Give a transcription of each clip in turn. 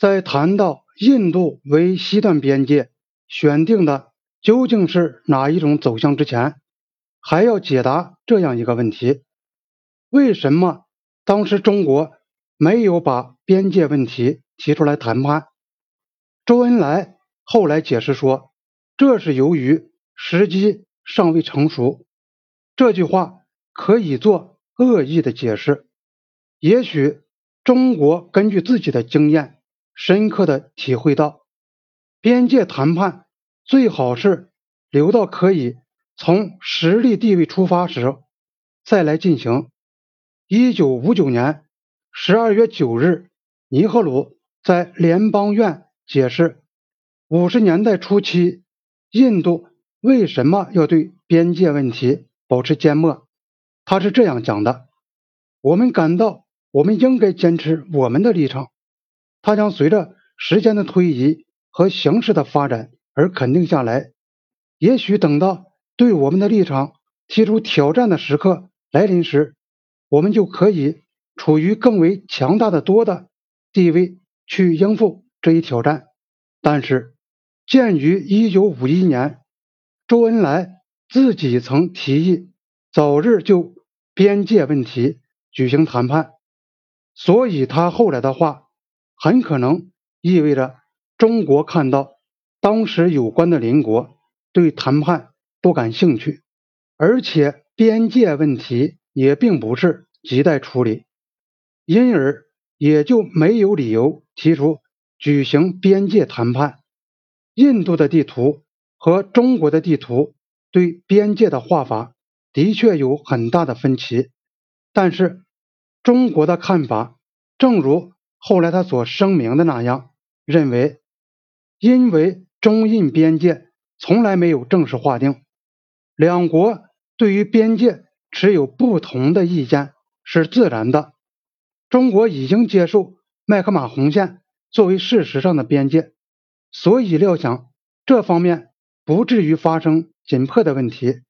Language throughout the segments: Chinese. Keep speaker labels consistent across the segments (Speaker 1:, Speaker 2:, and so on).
Speaker 1: 在谈到印度为西段边界选定的究竟是哪一种走向之前，还要解答这样一个问题：为什么当时中国没有把边界问题提出来谈判？周恩来后来解释说，这是由于时机尚未成熟。这句话可以做恶意的解释。也许中国根据自己的经验，深刻的体会到，边界谈判最好是留到可以从实力地位出发时再来进行。一九五九年十二月九日，尼赫鲁在联邦院解释，五十年代初期，印度为什么要对边界问题。保持缄默，他是这样讲的：“我们感到我们应该坚持我们的立场，它将随着时间的推移和形势的发展而肯定下来。也许等到对我们的立场提出挑战的时刻来临时，我们就可以处于更为强大的多的地位去应付这一挑战。但是，鉴于1951年周恩来。”自己曾提议早日就边界问题举行谈判，所以他后来的话很可能意味着中国看到当时有关的邻国对谈判不感兴趣，而且边界问题也并不是亟待处理，因而也就没有理由提出举行边界谈判。印度的地图和中国的地图。对边界的画法的确有很大的分歧，但是中国的看法，正如后来他所声明的那样，认为因为中印边界从来没有正式划定，两国对于边界持有不同的意见是自然的。中国已经接受麦克马洪线作为事实上的边界，所以料想这方面不至于发生。紧迫的问题，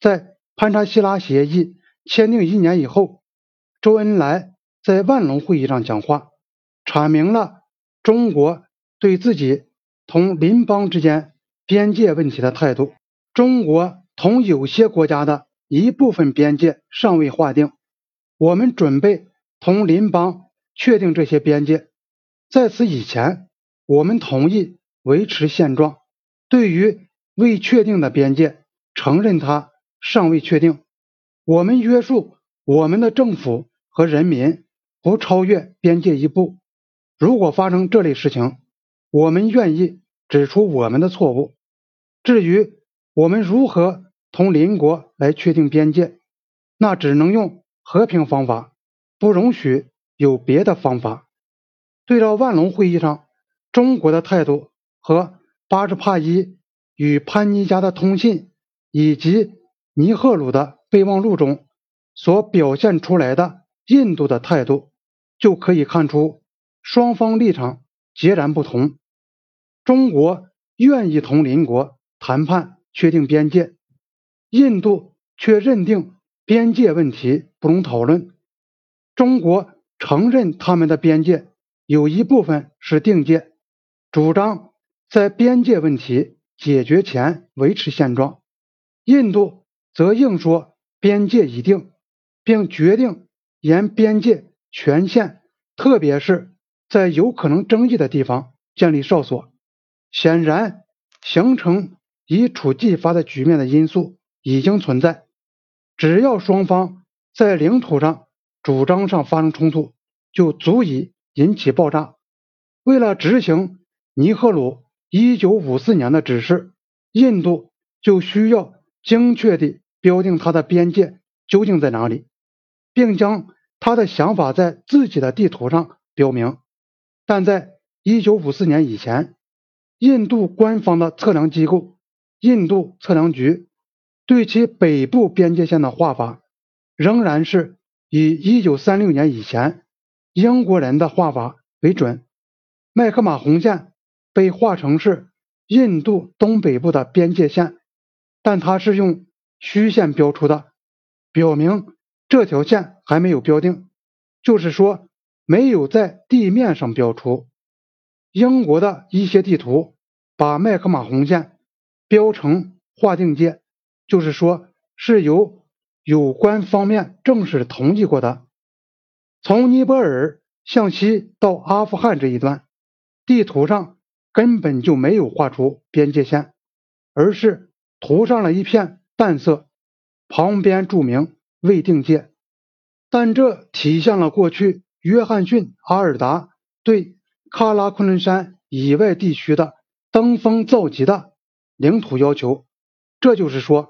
Speaker 1: 在潘查西拉协议签订一年以后，周恩来在万隆会议上讲话，阐明了中国对自己同邻邦之间边界问题的态度。中国同有些国家的一部分边界尚未划定，我们准备同邻邦确定这些边界。在此以前，我们同意维持现状。对于未确定的边界，承认它尚未确定。我们约束我们的政府和人民不超越边界一步。如果发生这类事情，我们愿意指出我们的错误。至于我们如何同邻国来确定边界，那只能用和平方法，不容许有别的方法。对照万隆会议上中国的态度和巴什帕伊。与潘尼加的通信以及尼赫鲁的备忘录中所表现出来的印度的态度，就可以看出双方立场截然不同。中国愿意同邻国谈判确定边界，印度却认定边界问题不容讨论。中国承认他们的边界有一部分是定界，主张在边界问题。解决前维持现状，印度则硬说边界已定，并决定沿边界全线，特别是在有可能争议的地方建立哨所。显然，形成一触即发的局面的因素已经存在。只要双方在领土上、主张上发生冲突，就足以引起爆炸。为了执行尼赫鲁。一九五四年的指示，印度就需要精确地标定它的边界究竟在哪里，并将他的想法在自己的地图上标明。但在一九五四年以前，印度官方的测量机构印度测量局对其北部边界线的画法，仍然是以一九三六年以前英国人的画法为准。麦克马洪线。被画成是印度东北部的边界线，但它是用虚线标出的，表明这条线还没有标定，就是说没有在地面上标出。英国的一些地图把麦克马洪线标成划定界，就是说是由有关方面正式同意过的。从尼泊尔向西到阿富汗这一段，地图上根本就没有画出边界线，而是涂上了一片淡色，旁边注明未定界。但这体现了过去约翰逊阿尔达对喀拉昆仑山以外地区的登峰造极的领土要求。这就是说，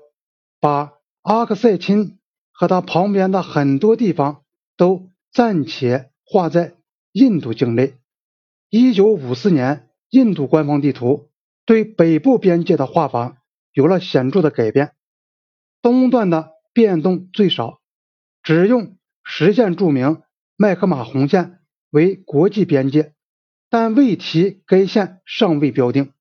Speaker 1: 把阿克塞钦和他旁边的很多地方都。暂且划在印度境内。一九五四年，印度官方地图对北部边界的画法有了显著的改变，东段的变动最少，只用实线注明麦克马洪线为国际边界，但未提该线尚未标定。